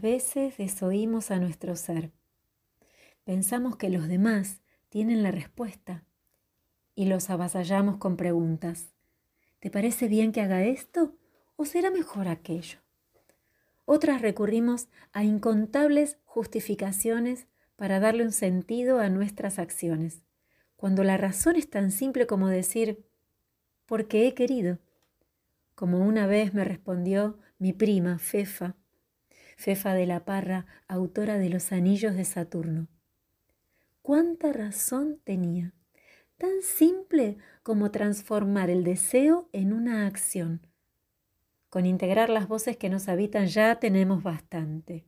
¿Cuántas veces desoímos a nuestro ser? Pensamos que los demás tienen la respuesta y los avasallamos con preguntas. ¿Te parece bien que haga esto o será mejor aquello? Otras recurrimos a incontables justificaciones para darle un sentido a nuestras acciones, cuando la razón es tan simple como decir, porque he querido, como una vez me respondió mi prima Fefa, Fefa de la Parra, autora de Los Anillos de Saturno. ¿Cuánta razón tenía? Tan simple como transformar el deseo en una acción. Con integrar las voces que nos habitan ya tenemos bastante.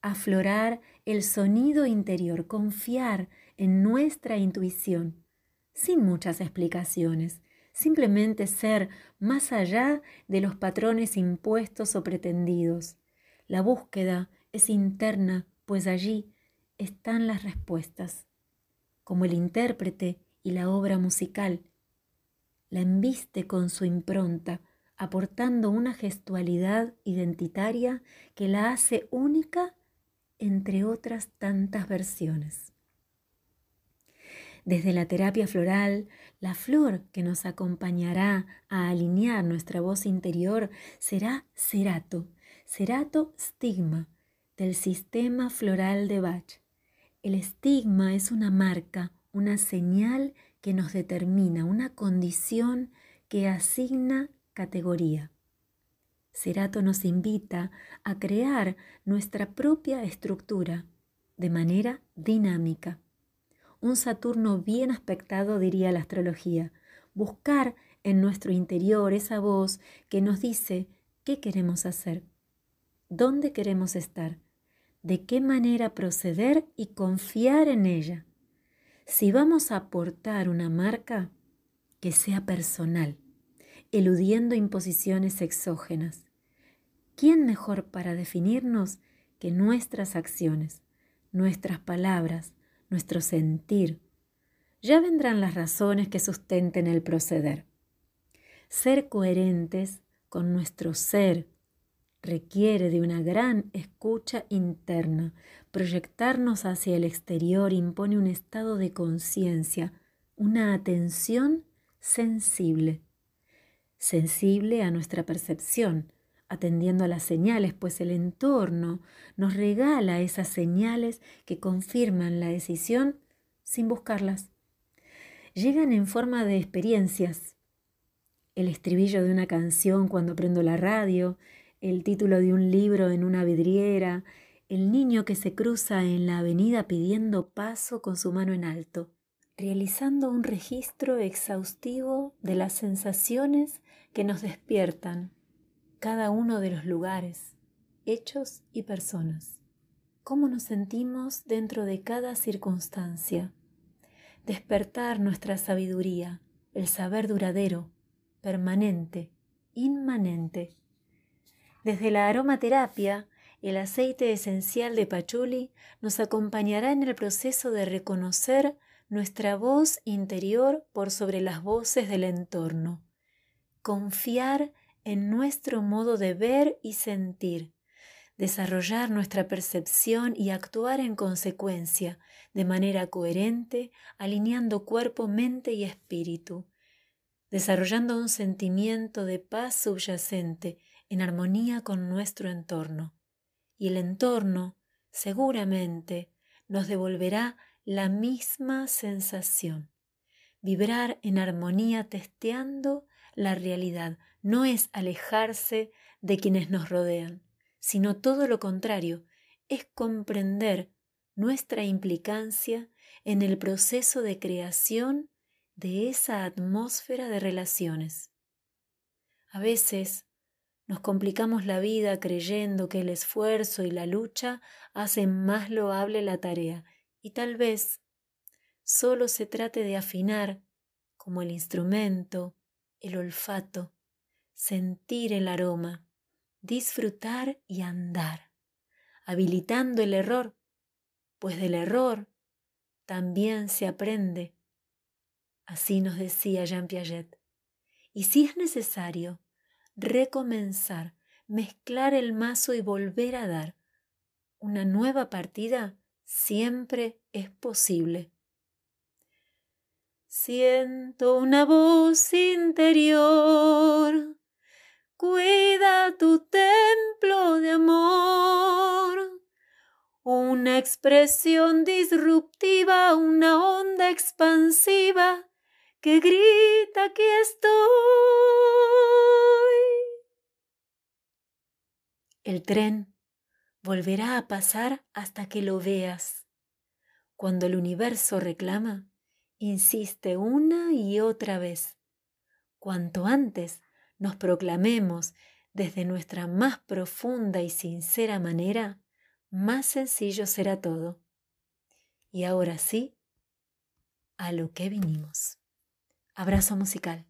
Aflorar el sonido interior, confiar en nuestra intuición, sin muchas explicaciones, simplemente ser más allá de los patrones impuestos o pretendidos. La búsqueda es interna, pues allí están las respuestas, como el intérprete y la obra musical. La embiste con su impronta, aportando una gestualidad identitaria que la hace única entre otras tantas versiones. Desde la terapia floral, la flor que nos acompañará a alinear nuestra voz interior será cerato, cerato stigma, del sistema floral de Bach. El estigma es una marca, una señal que nos determina, una condición que asigna categoría. Cerato nos invita a crear nuestra propia estructura de manera dinámica. Un Saturno bien aspectado, diría la astrología, buscar en nuestro interior esa voz que nos dice qué queremos hacer, dónde queremos estar, de qué manera proceder y confiar en ella. Si vamos a aportar una marca, que sea personal, eludiendo imposiciones exógenas. ¿Quién mejor para definirnos que nuestras acciones, nuestras palabras, nuestro sentir? Ya vendrán las razones que sustenten el proceder. Ser coherentes con nuestro ser, requiere de una gran escucha interna. Proyectarnos hacia el exterior impone un estado de conciencia, una atención sensible. Sensible a nuestra percepción, atendiendo a las señales, pues el entorno nos regala esas señales que confirman la decisión sin buscarlas. Llegan en forma de experiencias. El estribillo de una canción cuando prendo la radio, el título de un libro en una vidriera, el niño que se cruza en la avenida pidiendo paso con su mano en alto, realizando un registro exhaustivo de las sensaciones que nos despiertan cada uno de los lugares, hechos y personas. Cómo nos sentimos dentro de cada circunstancia. Despertar nuestra sabiduría, el saber duradero, permanente, inmanente desde la aromaterapia, el aceite esencial de pachuli nos acompañará en el proceso de reconocer nuestra voz interior por sobre las voces del entorno. Confiar en nuestro modo de ver y sentir, desarrollar nuestra percepción y actuar en consecuencia, de manera coherente, alineando cuerpo, mente y espíritu, desarrollando un sentimiento de paz subyacente en armonía con nuestro entorno. Y el entorno seguramente nos devolverá la misma sensación. Vibrar en armonía testeando la realidad no es alejarse de quienes nos rodean, sino todo lo contrario, es comprender nuestra implicancia en el proceso de creación de esa atmósfera de relaciones. A veces nos complicamos la vida creyendo que el esfuerzo y la lucha hacen más loable la tarea y tal vez solo se trate de afinar como el instrumento, el olfato, sentir el aroma, disfrutar y andar, habilitando el error, pues del error también se aprende. Así nos decía Jean Piaget. Y si es necesario, recomenzar, mezclar el mazo y volver a dar. Una nueva partida siempre es posible. Siento una voz interior, cuida tu templo de amor, una expresión disruptiva, una onda expansiva que grita que estoy. El tren volverá a pasar hasta que lo veas. Cuando el universo reclama, insiste una y otra vez. Cuanto antes nos proclamemos desde nuestra más profunda y sincera manera, más sencillo será todo. Y ahora sí, a lo que vinimos. Abrazo musical.